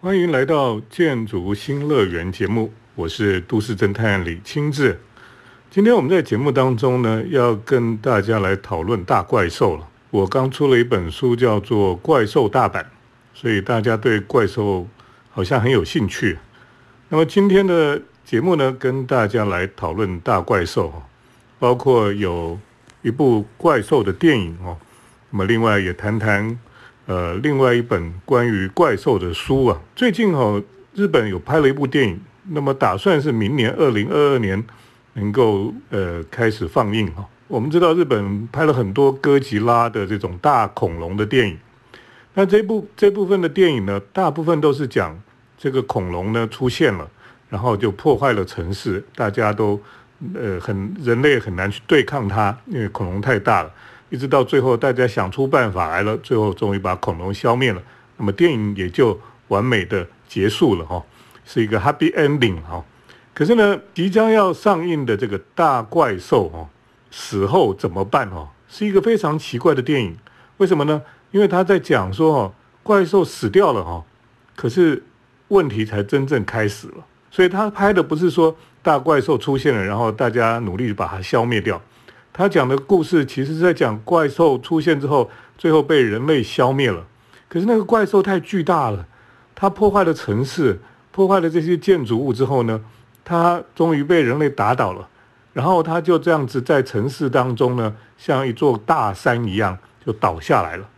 欢迎来到建筑新乐园节目，我是都市侦探李清志。今天我们在节目当中呢，要跟大家来讨论大怪兽了。我刚出了一本书，叫做《怪兽大版》，所以大家对怪兽好像很有兴趣。那么今天的节目呢，跟大家来讨论大怪兽，包括有一部怪兽的电影哦。那么另外也谈谈。呃，另外一本关于怪兽的书啊，最近哈日本有拍了一部电影，那么打算是明年二零二二年能够呃开始放映哈。我们知道日本拍了很多哥吉拉的这种大恐龙的电影，那这部这部分的电影呢，大部分都是讲这个恐龙呢出现了，然后就破坏了城市，大家都呃很人类很难去对抗它，因为恐龙太大了。一直到最后，大家想出办法来了，最后终于把恐龙消灭了，那么电影也就完美的结束了哈，是一个 happy ending 哈。可是呢，即将要上映的这个大怪兽哈，死后怎么办哈，是一个非常奇怪的电影。为什么呢？因为他在讲说哈，怪兽死掉了哈，可是问题才真正开始了。所以他拍的不是说大怪兽出现了，然后大家努力把它消灭掉。他讲的故事其实是在讲怪兽出现之后，最后被人类消灭了。可是那个怪兽太巨大了，它破坏了城市，破坏了这些建筑物之后呢，它终于被人类打倒了。然后它就这样子在城市当中呢，像一座大山一样就倒下来了。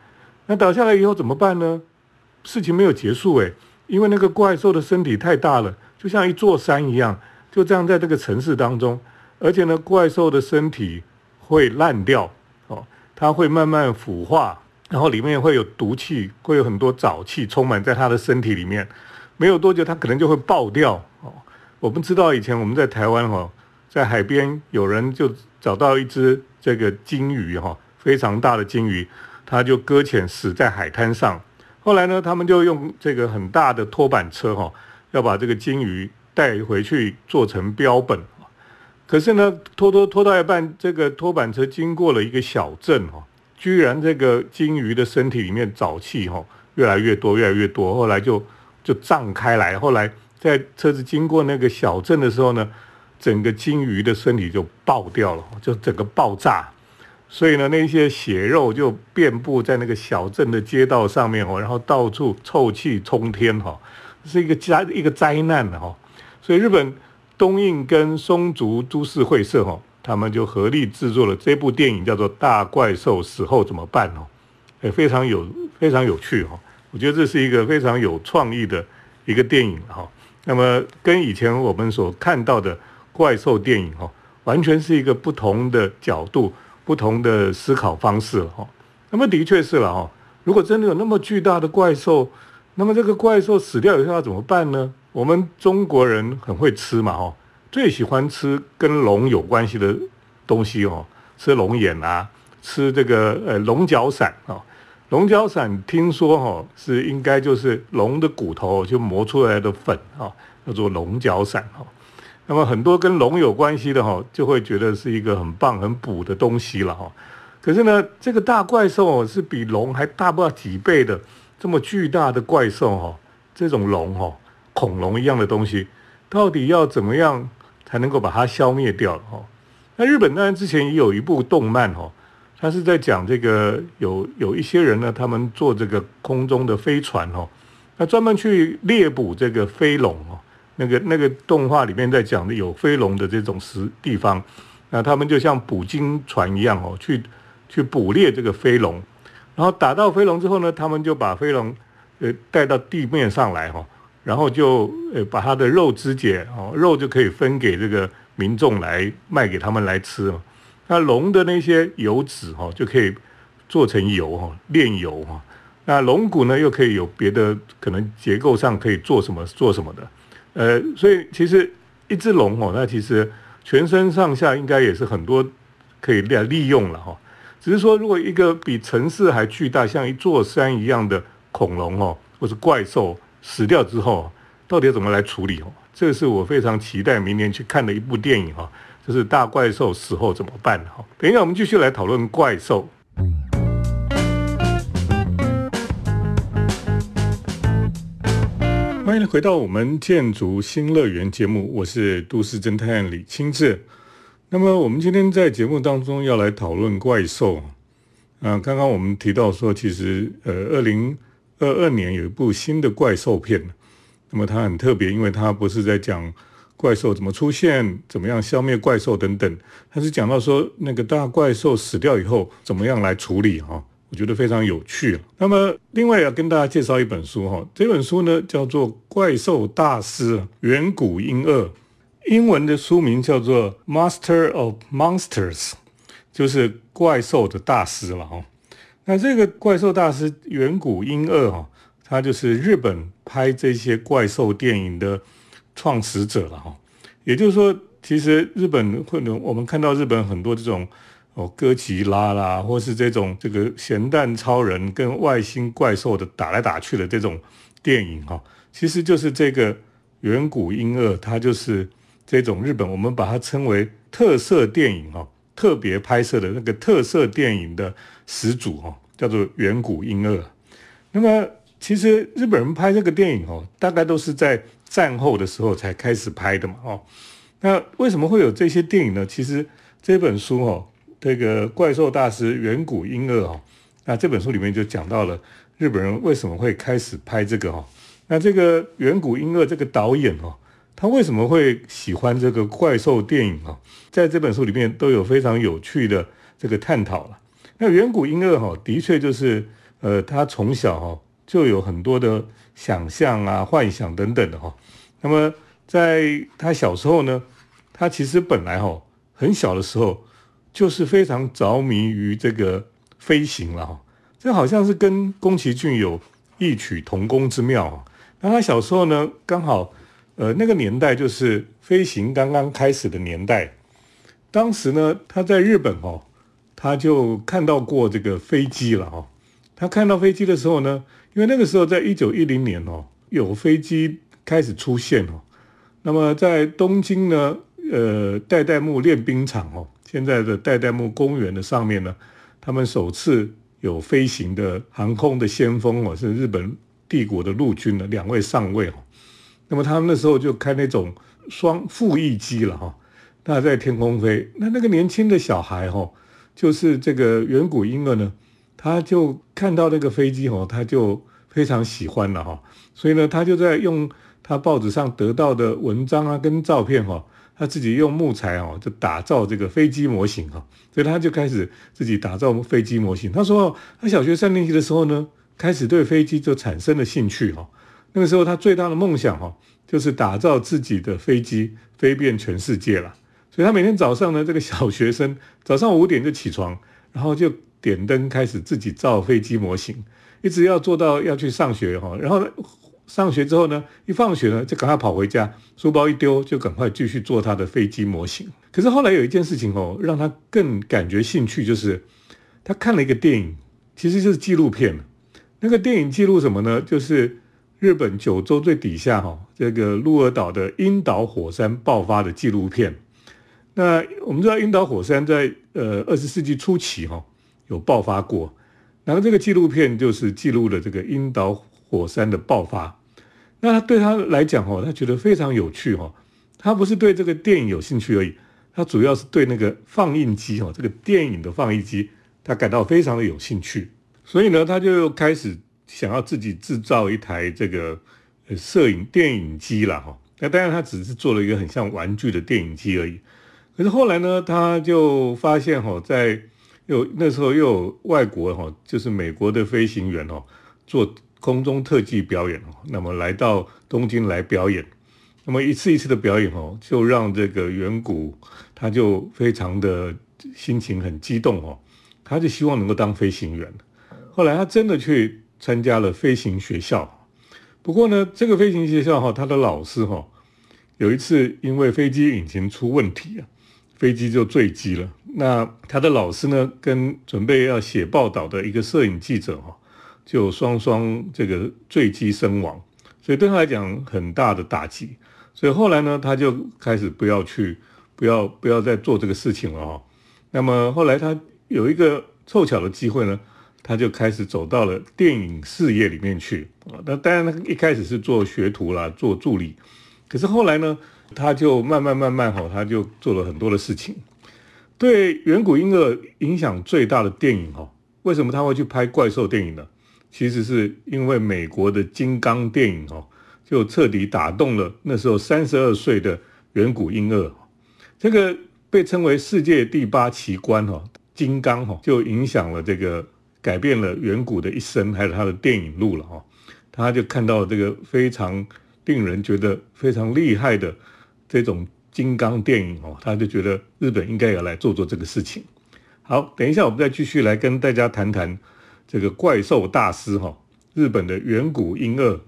那倒下来以后怎么办呢？事情没有结束诶，因为那个怪兽的身体太大了，就像一座山一样，就这样在这个城市当中，而且呢，怪兽的身体。会烂掉哦，它会慢慢腐化，然后里面会有毒气，会有很多沼气充满在它的身体里面。没有多久，它可能就会爆掉哦。我们知道以前我们在台湾哈，在海边有人就找到一只这个鲸鱼哈，非常大的鲸鱼，它就搁浅死在海滩上。后来呢，他们就用这个很大的拖板车哈，要把这个鲸鱼带回去做成标本。可是呢，拖拖拖到一半，这个拖板车经过了一个小镇哈，居然这个鲸鱼的身体里面沼气哈越来越多，越来越多，后来就就胀开来。后来在车子经过那个小镇的时候呢，整个鲸鱼的身体就爆掉了，就整个爆炸。所以呢，那些血肉就遍布在那个小镇的街道上面哦，然后到处臭气冲天哈，是一个灾一个灾难的哈。所以日本。东映跟松竹株式会社哦，他们就合力制作了这部电影，叫做《大怪兽死后怎么办》哦，也非常有非常有趣哈。我觉得这是一个非常有创意的一个电影哈。那么跟以前我们所看到的怪兽电影哈，完全是一个不同的角度、不同的思考方式了哈。那么的确是了哈，如果真的有那么巨大的怪兽，那么这个怪兽死掉以后要怎么办呢？我们中国人很会吃嘛，哦，最喜欢吃跟龙有关系的东西哦，吃龙眼啊，吃这个呃龙角散啊，龙角散听说哈是应该就是龙的骨头就磨出来的粉啊，叫做龙角散哈。那么很多跟龙有关系的哈，就会觉得是一个很棒很补的东西了哈。可是呢，这个大怪兽是比龙还大不了几倍的这么巨大的怪兽哈，这种龙哈。恐龙一样的东西，到底要怎么样才能够把它消灭掉？哈，那日本当然之前也有一部动漫哦，它是在讲这个有有一些人呢，他们坐这个空中的飞船哦，那专门去猎捕这个飞龙哦。那个那个动画里面在讲的有飞龙的这种时地方，那他们就像捕鲸船一样哦，去去捕猎这个飞龙，然后打到飞龙之后呢，他们就把飞龙呃带到地面上来哈。然后就呃把它的肉肢解哦，肉就可以分给这个民众来卖给他们来吃嘛。那龙的那些油脂哈就可以做成油哈，炼油哈。那龙骨呢又可以有别的可能结构上可以做什么做什么的。呃，所以其实一只龙哦，那其实全身上下应该也是很多可以利利用了哈。只是说如果一个比城市还巨大，像一座山一样的恐龙哦，或是怪兽。死掉之后，到底要怎么来处理？哦，这是我非常期待明年去看的一部电影哈，就是大怪兽死后怎么办？哈，等一下我们继续来讨论怪兽。欢迎回到我们建筑新乐园节目，我是都市侦探李清志。那么我们今天在节目当中要来讨论怪兽。嗯，刚刚我们提到说，其实呃，二零二二年有一部新的怪兽片，那么它很特别，因为它不是在讲怪兽怎么出现、怎么样消灭怪兽等等，它是讲到说那个大怪兽死掉以后怎么样来处理哈。我觉得非常有趣。那么，另外要跟大家介绍一本书哈，这本书呢叫做《怪兽大师远古婴二》，英文的书名叫做《Master of Monsters》，就是怪兽的大师了哈。那这个怪兽大师远古英二哈，他就是日本拍这些怪兽电影的创始者了哈。也就是说，其实日本或者我们看到日本很多这种。哦，哥吉拉啦，或是这种这个咸蛋超人跟外星怪兽的打来打去的这种电影哈，其实就是这个远古英二，他就是这种日本我们把它称为特色电影哈，特别拍摄的那个特色电影的始祖哈，叫做远古婴儿。那么其实日本人拍这个电影哦，大概都是在战后的时候才开始拍的嘛哦。那为什么会有这些电影呢？其实这本书哦。这个怪兽大师远古婴儿哦，那这本书里面就讲到了日本人为什么会开始拍这个哈。那这个远古婴儿这个导演哦，他为什么会喜欢这个怪兽电影哈？在这本书里面都有非常有趣的这个探讨了。那远古婴儿哈，的确就是呃，他从小哈就有很多的想象啊、幻想等等的哈。那么在他小时候呢，他其实本来哈很小的时候。就是非常着迷于这个飞行了哈，这好像是跟宫崎骏有异曲同工之妙啊。那他小时候呢，刚好呃那个年代就是飞行刚刚开始的年代，当时呢他在日本哦，他就看到过这个飞机了哈。他看到飞机的时候呢，因为那个时候在一九一零年哦，有飞机开始出现哦。那么在东京呢，呃代代木练兵场哦。现在的代代木公园的上面呢，他们首次有飞行的航空的先锋哦，是日本帝国的陆军的两位上尉哦。那么他们那时候就开那种双副翼机了哈，那在天空飞。那那个年轻的小孩哈，就是这个远古婴儿呢，他就看到那个飞机哦，他就非常喜欢了哈。所以呢，他就在用他报纸上得到的文章啊，跟照片哈。他自己用木材哦，就打造这个飞机模型哈，所以他就开始自己打造飞机模型。他说，他小学三年级的时候呢，开始对飞机就产生了兴趣哈。那个时候他最大的梦想哈，就是打造自己的飞机，飞遍全世界了。所以他每天早上呢，这个小学生 早上五点就起床，然后就点灯开始自己造飞机模型，一直要做到要去上学哈，然后。上学之后呢，一放学呢就赶快跑回家，书包一丢就赶快继续做他的飞机模型。可是后来有一件事情哦，让他更感觉兴趣，就是他看了一个电影，其实就是纪录片。那个电影记录什么呢？就是日本九州最底下哈这个鹿儿岛的樱岛火山爆发的纪录片。那我们知道樱岛火山在呃二十世纪初期哈有爆发过，然后这个纪录片就是记录了这个樱岛火山的爆发。那他对他来讲哦，他觉得非常有趣哈。他不是对这个电影有兴趣而已，他主要是对那个放映机哦，这个电影的放映机，他感到非常的有兴趣。所以呢，他就开始想要自己制造一台这个摄影电影机了哈。那当然，他只是做了一个很像玩具的电影机而已。可是后来呢，他就发现哈，在有那时候又有外国哈，就是美国的飞行员哦做。空中特技表演哦，那么来到东京来表演，那么一次一次的表演哦，就让这个远古他就非常的心情很激动哦，他就希望能够当飞行员。后来他真的去参加了飞行学校，不过呢，这个飞行学校哈，他的老师哈，有一次因为飞机引擎出问题啊，飞机就坠机了。那他的老师呢，跟准备要写报道的一个摄影记者哈。就双双这个坠机身亡，所以对他来讲很大的打击。所以后来呢，他就开始不要去，不要不要再做这个事情了哈。那么后来他有一个凑巧的机会呢，他就开始走到了电影事业里面去啊。那当然，他一开始是做学徒啦，做助理。可是后来呢，他就慢慢慢慢哈，他就做了很多的事情。对远古婴儿影响最大的电影哈，为什么他会去拍怪兽电影呢？其实是因为美国的金刚电影哈，就彻底打动了那时候三十二岁的远古婴儿。这个被称为世界第八奇观哈，金刚哈，就影响了这个改变了远古的一生，还有他的电影路了哈。他就看到这个非常令人觉得非常厉害的这种金刚电影哦，他就觉得日本应该要来做做这个事情。好，等一下我们再继续来跟大家谈谈。这个怪兽大师哈，日本的远古婴儿。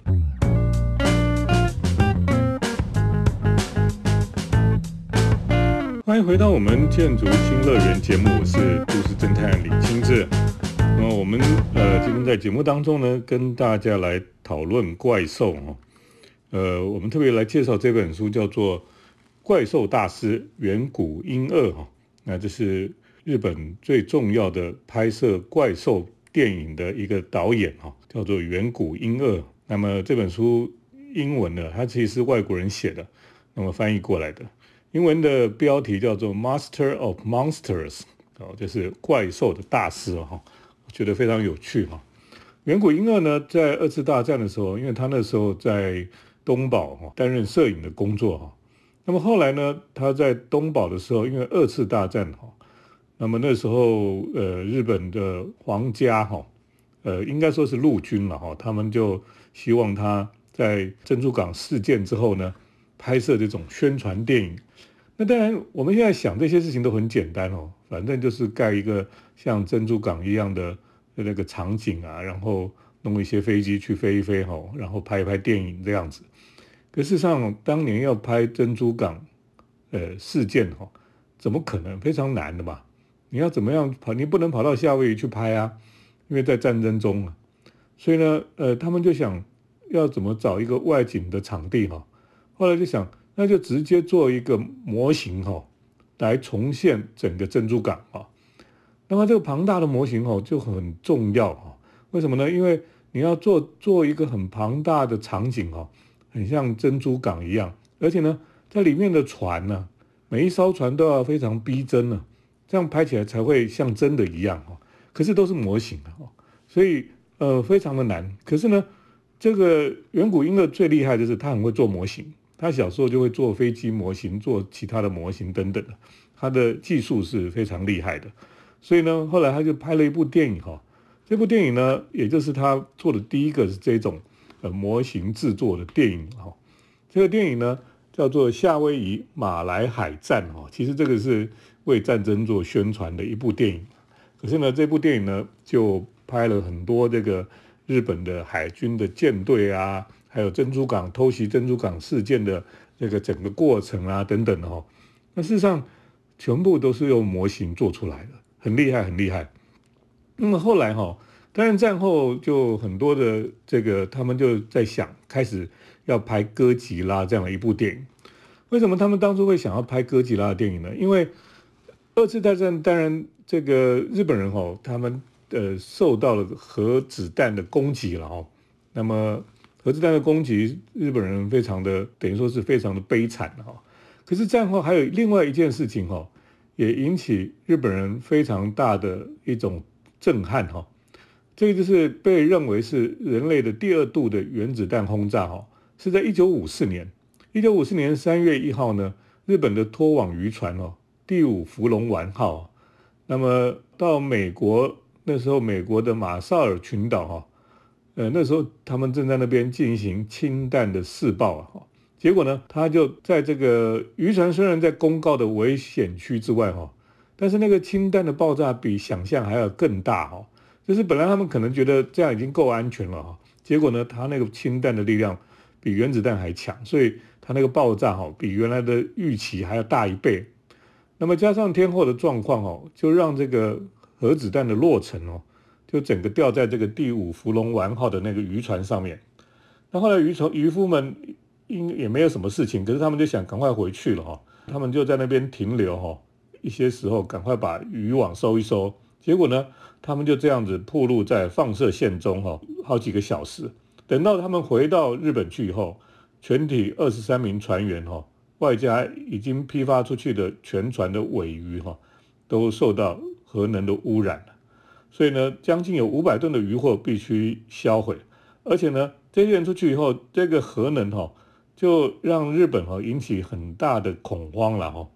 欢迎回到我们建筑新乐园节目，我是都市侦探李清志。那我们呃今天在节目当中呢，跟大家来讨论怪兽哈。呃，我们特别来介绍这本书，叫做《怪兽大师远古英二》哈。那这是日本最重要的拍摄怪兽。电影的一个导演哈，叫做远古英二。那么这本书英文呢，它其实是外国人写的，那么翻译过来的。英文的标题叫做《Master of Monsters》，哦，就是怪兽的大师哈，我觉得非常有趣哈。远古英二呢，在二次大战的时候，因为他那时候在东宝哈担任摄影的工作哈，那么后来呢，他在东宝的时候，因为二次大战哈。那么那时候，呃，日本的皇家哈，呃，应该说是陆军了哈，他们就希望他在珍珠港事件之后呢，拍摄这种宣传电影。那当然，我们现在想这些事情都很简单哦，反正就是盖一个像珍珠港一样的那个场景啊，然后弄一些飞机去飞一飞哈，然后拍一拍电影这样子。可事实上，当年要拍珍珠港，呃，事件哈，怎么可能？非常难的嘛。你要怎么样跑？你不能跑到夏威夷去拍啊，因为在战争中啊。所以呢，呃，他们就想要怎么找一个外景的场地哈。后来就想，那就直接做一个模型哈，来重现整个珍珠港啊。那么这个庞大的模型哦就很重要哈。为什么呢？因为你要做做一个很庞大的场景哈，很像珍珠港一样，而且呢，在里面的船呢，每一艘船都要非常逼真呢。这样拍起来才会像真的一样哈，可是都是模型的哦，所以呃非常的难。可是呢，这个远古婴儿最厉害就是他很会做模型，他小时候就会做飞机模型、做其他的模型等等的，他的技术是非常厉害的。所以呢，后来他就拍了一部电影哈，这部电影呢，也就是他做的第一个是这种呃模型制作的电影哈。这个电影呢叫做《夏威夷马来海战》哈，其实这个是。为战争做宣传的一部电影，可是呢，这部电影呢就拍了很多这个日本的海军的舰队啊，还有珍珠港偷袭珍珠港事件的这个整个过程啊等等的哈。那事实上全部都是用模型做出来的，很厉害，很厉害。那么后来哈，当然战后就很多的这个他们就在想，开始要拍哥吉拉这样的一部电影。为什么他们当初会想要拍哥吉拉的电影呢？因为二次大战当然，这个日本人哦，他们呃受到了核子弹的攻击了哈。那么核子弹的攻击，日本人非常的等于说是非常的悲惨哈。可是战后还有另外一件事情哈，也引起日本人非常大的一种震撼哈。这个就是被认为是人类的第二度的原子弹轰炸哈，是在一九五四年，一九五四年三月一号呢，日本的拖网渔船哦。第五福龙丸号，那么到美国那时候，美国的马绍尔群岛哈，呃，那时候他们正在那边进行氢弹的试爆啊，哈，结果呢，他就在这个渔船虽然在公告的危险区之外哈，但是那个氢弹的爆炸比想象还要更大哈，就是本来他们可能觉得这样已经够安全了哈，结果呢，它那个氢弹的力量比原子弹还强，所以它那个爆炸哈，比原来的预期还要大一倍。那么加上天后的状况哦，就让这个核子弹的落成哦，就整个掉在这个第五福龙丸号的那个渔船上面。那后来渔船渔夫们应也没有什么事情，可是他们就想赶快回去了哈，他们就在那边停留哈，一些时候赶快把渔网收一收，结果呢，他们就这样子暴露在放射线中哈，好几个小时。等到他们回到日本去以后，全体二十三名船员哈，外加已经批发出去的全船的尾鱼哈，都受到核能的污染。所以呢，将近有五百吨的渔获必须销毁，而且呢，这些人出去以后，这个核能哈，就让日本哈引起很大的恐慌了哈。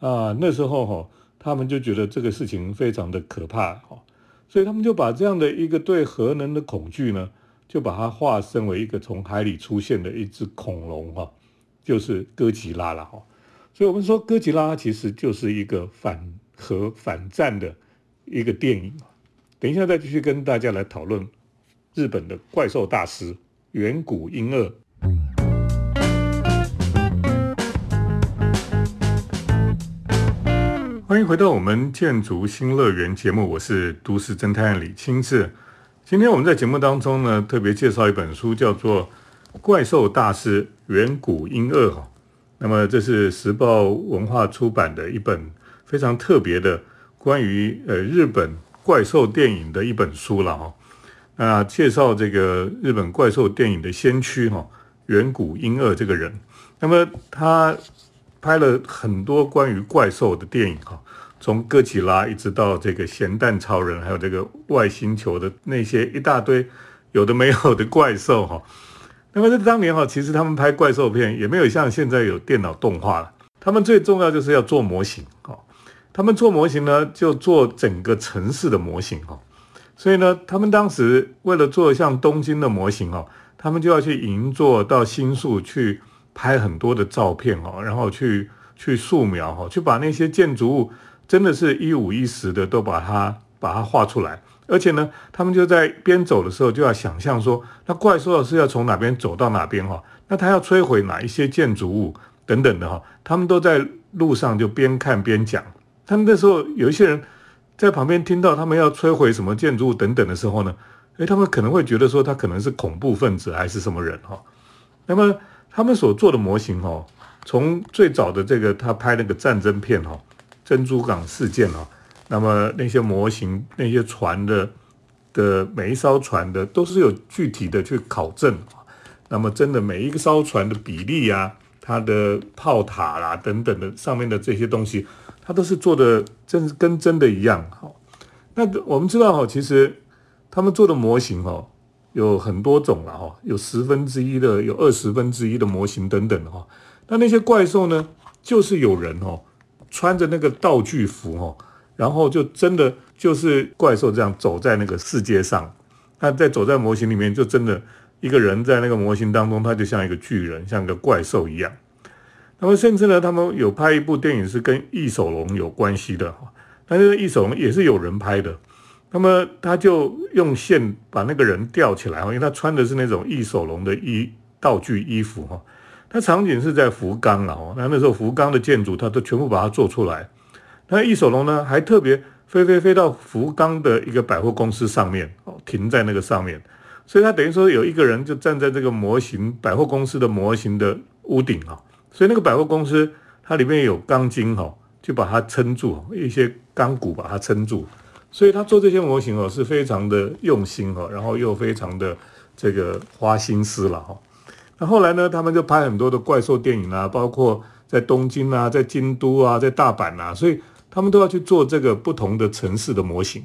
啊，那时候哈，他们就觉得这个事情非常的可怕哈，所以他们就把这样的一个对核能的恐惧呢，就把它化身为一个从海里出现的一只恐龙哈，就是哥吉拉了哈。所以我们说哥吉拉其实就是一个反核反战的一个电影。等一下，再继续跟大家来讨论日本的怪兽大师远古婴儿。欢迎回到我们建筑新乐园节目，我是都市侦探李清志。今天我们在节目当中呢，特别介绍一本书，叫做《怪兽大师远古英二》哈。那么这是时报文化出版的一本非常特别的关于呃日本。怪兽电影的一本书了哈，那介绍这个日本怪兽电影的先驱哈，远古英二这个人，那么他拍了很多关于怪兽的电影哈，从哥吉拉一直到这个咸蛋超人，还有这个外星球的那些一大堆有的没有的怪兽哈，那么在当年哈，其实他们拍怪兽片也没有像现在有电脑动画了，他们最重要就是要做模型哈。他们做模型呢，就做整个城市的模型哈，所以呢，他们当时为了做像东京的模型哈，他们就要去银座到新宿去拍很多的照片哈，然后去去素描哈，去把那些建筑物真的是一五一十的都把它把它画出来，而且呢，他们就在边走的时候就要想象说，那怪兽是要从哪边走到哪边哈，那他要摧毁哪一些建筑物等等的哈，他们都在路上就边看边讲。他们那时候有一些人在旁边听到他们要摧毁什么建筑物等等的时候呢，诶，他们可能会觉得说他可能是恐怖分子还是什么人哈。那么他们所做的模型哈，从最早的这个他拍那个战争片哈，珍珠港事件哦，那么那些模型那些船的的每一艘船的都是有具体的去考证那么真的每一个艘船的比例啊，它的炮塔啦等等的上面的这些东西。它都是做的真跟真的一样，好，那我们知道哈，其实他们做的模型哈有很多种了哈，有十分之一的，有二十分之一的模型等等哈。那那些怪兽呢，就是有人哦穿着那个道具服哈，然后就真的就是怪兽这样走在那个世界上。那在走在模型里面，就真的一个人在那个模型当中，他就像一个巨人，像个怪兽一样。那么甚至呢，他们有拍一部电影是跟异手龙有关系的哈，但是异手龙也是有人拍的。那么他就用线把那个人吊起来，因为他穿的是那种异手龙的衣道具衣服哈。那场景是在福冈了哦，那那时候福冈的建筑他都全部把它做出来。那异手龙呢，还特别飞飞飞到福冈的一个百货公司上面哦，停在那个上面，所以他等于说有一个人就站在这个模型百货公司的模型的屋顶啊。所以那个百货公司，它里面有钢筋哈，就把它撑住，一些钢骨把它撑住。所以他做这些模型哦，是非常的用心哈，然后又非常的这个花心思了哈。那后来呢，他们就拍很多的怪兽电影啊，包括在东京啊，在京都啊，在大阪啊，所以他们都要去做这个不同的城市的模型。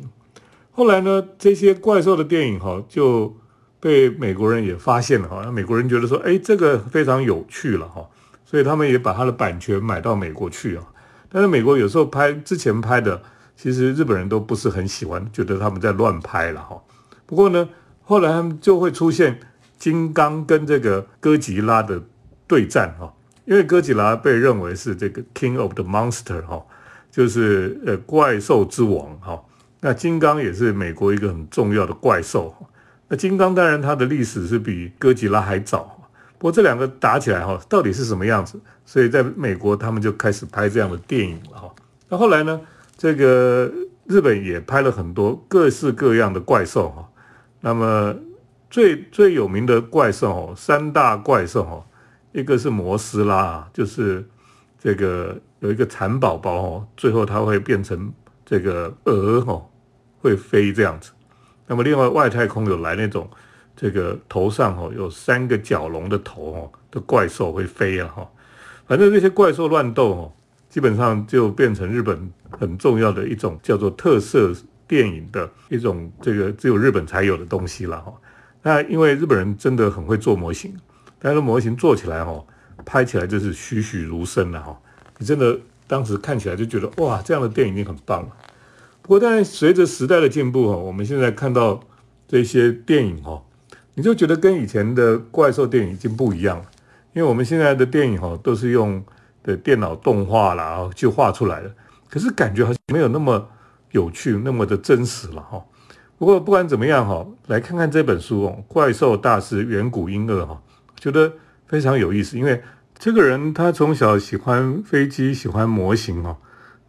后来呢，这些怪兽的电影哈，就被美国人也发现了哈，那美国人觉得说，哎，这个非常有趣了哈。所以他们也把它的版权买到美国去啊，但是美国有时候拍之前拍的，其实日本人都不是很喜欢，觉得他们在乱拍了哈。不过呢，后来他们就会出现金刚跟这个哥吉拉的对战哈，因为哥吉拉被认为是这个 King of the Monster 哈，就是呃怪兽之王哈。那金刚也是美国一个很重要的怪兽，那金刚当然它的历史是比哥吉拉还早。不过这两个打起来哈，到底是什么样子？所以在美国他们就开始拍这样的电影了哈。那后来呢，这个日本也拍了很多各式各样的怪兽哈。那么最最有名的怪兽哦，三大怪兽哦，一个是摩斯拉，就是这个有一个蚕宝宝哦，最后它会变成这个蛾哦，会飞这样子。那么另外外太空有来那种这个头上哦有三个角龙的头哦的怪兽会飞啊哈，反正这些怪兽乱斗哦，基本上就变成日本很重要的一种叫做特色电影的一种这个只有日本才有的东西了哈。那因为日本人真的很会做模型，但是模型做起来哈，拍起来就是栩栩如生了哈。你真的当时看起来就觉得哇，这样的电影已经很棒了。不过，但随着时代的进步哈，我们现在看到这些电影哈，你就觉得跟以前的怪兽电影已经不一样了。因为我们现在的电影哈，都是用的电脑动画啦去画出来的，可是感觉好像没有那么有趣，那么的真实了哈。不过不管怎么样哈，来看看这本书哦，《怪兽大师远古婴儿》哈，觉得非常有意思。因为这个人他从小喜欢飞机，喜欢模型哦，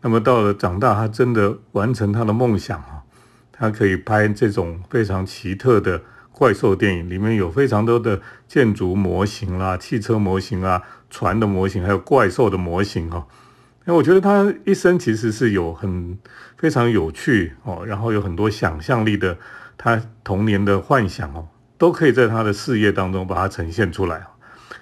那么到了长大，他真的完成他的梦想啊，他可以拍这种非常奇特的怪兽电影，里面有非常多的建筑模型啦、汽车模型啊、船的模型，还有怪兽的模型哈。那我觉得他一生其实是有很非常有趣哦，然后有很多想象力的，他童年的幻想哦，都可以在他的事业当中把它呈现出来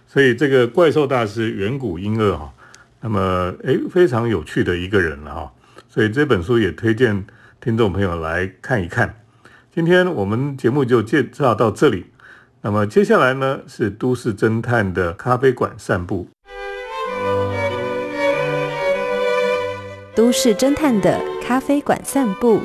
所以这个怪兽大师远古婴儿哈，那么诶非常有趣的一个人了哈。所以这本书也推荐听众朋友来看一看。今天我们节目就介绍到这里，那么接下来呢是都市侦探的咖啡馆散步。都市侦探的咖啡馆散步，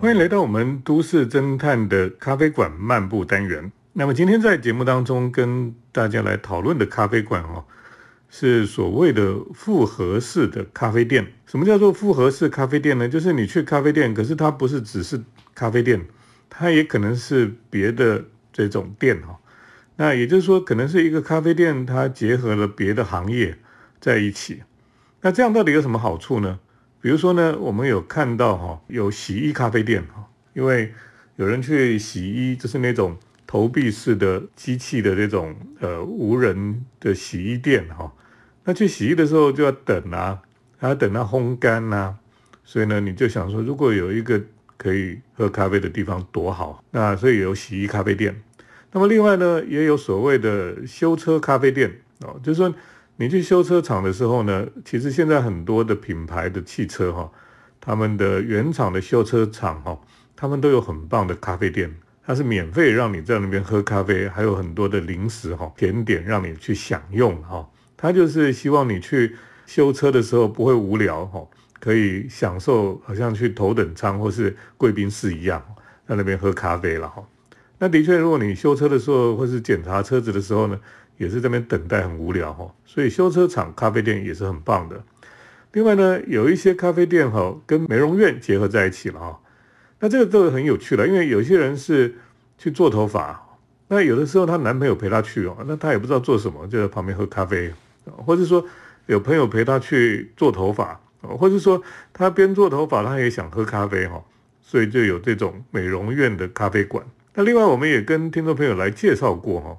欢迎来到我们都市侦探的咖啡馆漫步单元。那么今天在节目当中跟大家来讨论的咖啡馆哦，是所谓的复合式的咖啡店。什么叫做复合式咖啡店呢？就是你去咖啡店，可是它不是只是咖啡店，它也可能是别的。这种店哈，那也就是说，可能是一个咖啡店，它结合了别的行业在一起。那这样到底有什么好处呢？比如说呢，我们有看到哈，有洗衣咖啡店哈，因为有人去洗衣，就是那种投币式的机器的这种呃无人的洗衣店哈。那去洗衣的时候就要等啊，还要等它烘干呐，所以呢，你就想说，如果有一个可以喝咖啡的地方多好，那所以有洗衣咖啡店。那么另外呢，也有所谓的修车咖啡店哦，就是说你去修车厂的时候呢，其实现在很多的品牌的汽车哈，他们的原厂的修车厂哈，他们都有很棒的咖啡店，它是免费让你在那边喝咖啡，还有很多的零食哈、甜点让你去享用哈。他就是希望你去修车的时候不会无聊哈。可以享受，好像去头等舱或是贵宾室一样，在那边喝咖啡了哈。那的确，如果你修车的时候或是检查车子的时候呢，也是这边等待很无聊哈。所以修车厂咖啡店也是很棒的。另外呢，有一些咖啡店哈跟美容院结合在一起了哈。那这个都很有趣了，因为有些人是去做头发，那有的时候她男朋友陪她去哦，那她也不知道做什么，就在旁边喝咖啡，或者说有朋友陪她去做头发。或者说他边做头发，他也想喝咖啡哈，所以就有这种美容院的咖啡馆。那另外我们也跟听众朋友来介绍过哈，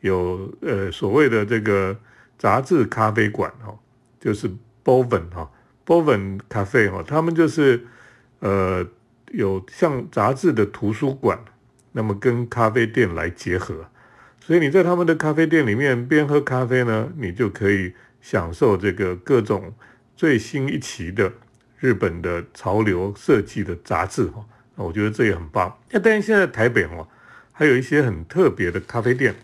有呃所谓的这个杂志咖啡馆哈，就是 Boven 哈，Boven 咖啡哈，他们就是呃有像杂志的图书馆，那么跟咖啡店来结合，所以你在他们的咖啡店里面边喝咖啡呢，你就可以享受这个各种。最新一期的日本的潮流设计的杂志哈，那我觉得这也很棒。那但是现在台北哦，还有一些很特别的咖啡店，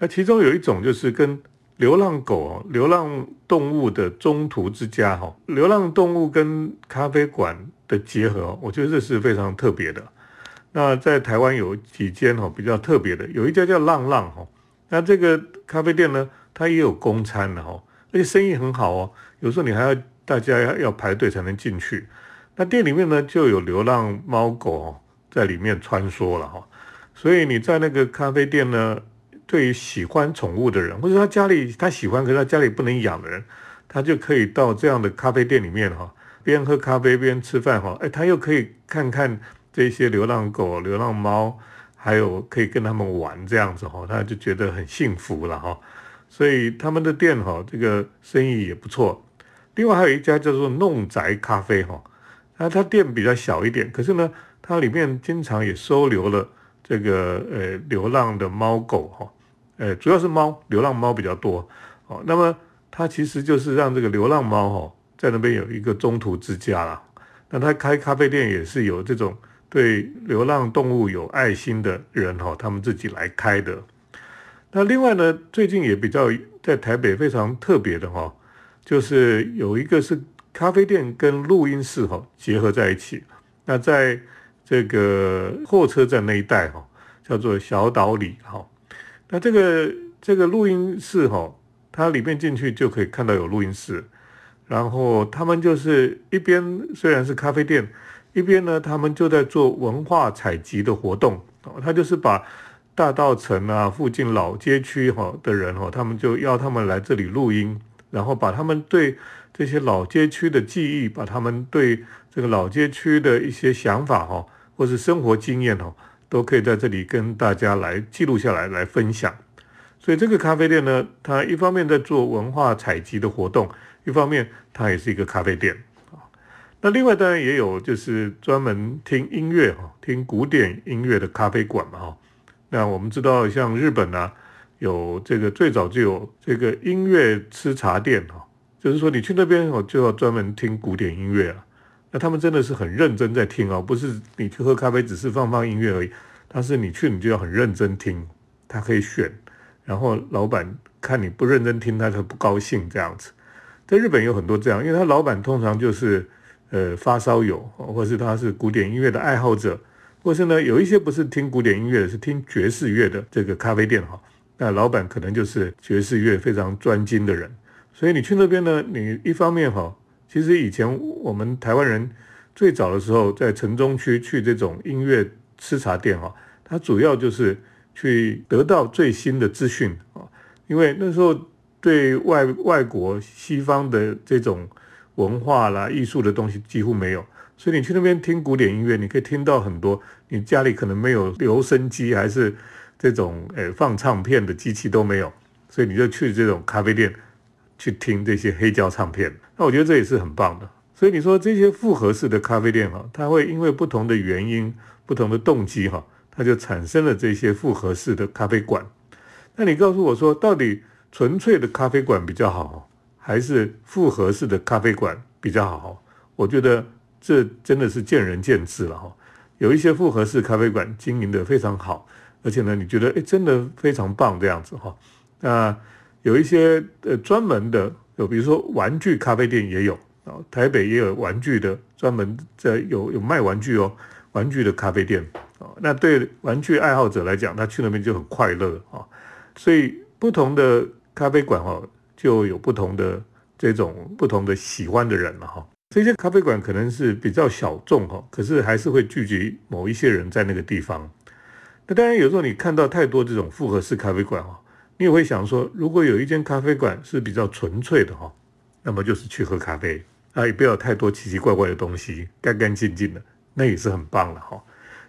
那其中有一种就是跟流浪狗、流浪动物的中途之家哈，流浪动物跟咖啡馆的结合，我觉得这是非常特别的。那在台湾有几间哈比较特别的，有一家叫浪浪哈，那这个咖啡店呢，它也有公餐的哈。而且生意很好哦，有时候你还要大家要要排队才能进去。那店里面呢就有流浪猫狗在里面穿梭了哈，所以你在那个咖啡店呢，对于喜欢宠物的人，或者他家里他喜欢，可是他家里不能养的人，他就可以到这样的咖啡店里面哈，边喝咖啡边吃饭哈，哎，他又可以看看这些流浪狗、流浪猫，还有可以跟他们玩这样子哈，他就觉得很幸福了哈。所以他们的店哈，这个生意也不错。另外还有一家叫做弄宅咖啡哈，那它店比较小一点，可是呢，它里面经常也收留了这个呃流浪的猫狗哈，呃主要是猫，流浪猫比较多哦。那么它其实就是让这个流浪猫哈在那边有一个中途之家啦。那他开咖啡店也是有这种对流浪动物有爱心的人哈，他们自己来开的。那另外呢，最近也比较在台北非常特别的哈，就是有一个是咖啡店跟录音室哈结合在一起。那在这个货车站那一带哈，叫做小岛里哈。那这个这个录音室哈，它里面进去就可以看到有录音室，然后他们就是一边虽然是咖啡店，一边呢他们就在做文化采集的活动哦，他就是把。大道城啊，附近老街区哈的人哈，他们就要他们来这里录音，然后把他们对这些老街区的记忆，把他们对这个老街区的一些想法哈，或是生活经验哈，都可以在这里跟大家来记录下来，来分享。所以这个咖啡店呢，它一方面在做文化采集的活动，一方面它也是一个咖啡店啊。那另外当然也有就是专门听音乐哈，听古典音乐的咖啡馆嘛哈。那我们知道，像日本呢，有这个最早就有这个音乐吃茶店哈，就是说你去那边哦，就要专门听古典音乐了。那他们真的是很认真在听哦，不是你去喝咖啡只是放放音乐而已，但是你去你就要很认真听，他可以选，然后老板看你不认真听，他就不高兴这样子。在日本有很多这样，因为他老板通常就是呃发烧友，或是他是古典音乐的爱好者。或是呢，有一些不是听古典音乐的，是听爵士乐的这个咖啡店哈。那老板可能就是爵士乐非常专精的人，所以你去那边呢，你一方面哈，其实以前我们台湾人最早的时候在城中区去这种音乐吃茶店哈，它主要就是去得到最新的资讯啊，因为那时候对外外国西方的这种文化啦、艺术的东西几乎没有。所以你去那边听古典音乐，你可以听到很多你家里可能没有留声机，还是这种诶放唱片的机器都没有，所以你就去这种咖啡店去听这些黑胶唱片。那我觉得这也是很棒的。所以你说这些复合式的咖啡店哈，它会因为不同的原因、不同的动机哈，它就产生了这些复合式的咖啡馆。那你告诉我说，到底纯粹的咖啡馆比较好，还是复合式的咖啡馆比较好？我觉得。这真的是见仁见智了哈，有一些复合式咖啡馆经营的非常好，而且呢，你觉得哎，真的非常棒这样子哈。那有一些呃专门的，有比如说玩具咖啡店也有啊，台北也有玩具的，专门在有有卖玩具哦，玩具的咖啡店啊。那对玩具爱好者来讲，他去那边就很快乐啊。所以不同的咖啡馆哈，就有不同的这种不同的喜欢的人了哈。这些咖啡馆可能是比较小众哈，可是还是会聚集某一些人在那个地方。那当然有时候你看到太多这种复合式咖啡馆哈，你也会想说，如果有一间咖啡馆是比较纯粹的哈，那么就是去喝咖啡啊，也不要太多奇奇怪怪的东西，干干净净的，那也是很棒的哈。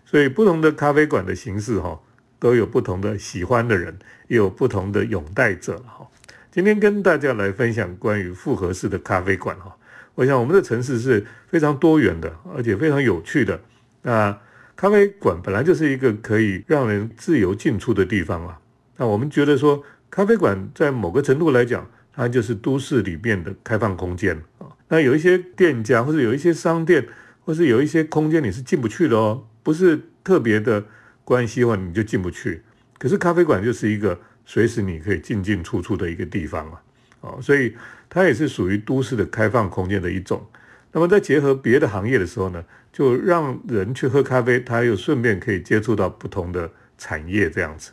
所以不同的咖啡馆的形式哈，都有不同的喜欢的人，也有不同的拥戴者哈。今天跟大家来分享关于复合式的咖啡馆哈。我想我们的城市是非常多元的，而且非常有趣的。那咖啡馆本来就是一个可以让人自由进出的地方啊。那我们觉得说，咖啡馆在某个程度来讲，它就是都市里面的开放空间啊。那有一些店家，或者有一些商店，或是有一些空间你是进不去的哦，不是特别的关系的话，你就进不去。可是咖啡馆就是一个随时你可以进进出出的一个地方啊。哦，所以它也是属于都市的开放空间的一种。那么在结合别的行业的时候呢，就让人去喝咖啡，他又顺便可以接触到不同的产业这样子。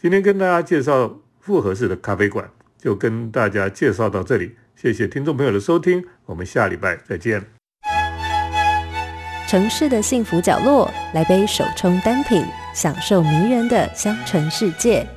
今天跟大家介绍复合式的咖啡馆，就跟大家介绍到这里。谢谢听众朋友的收听，我们下礼拜再见。城市的幸福角落，来杯手冲单品，享受迷人的香醇世界。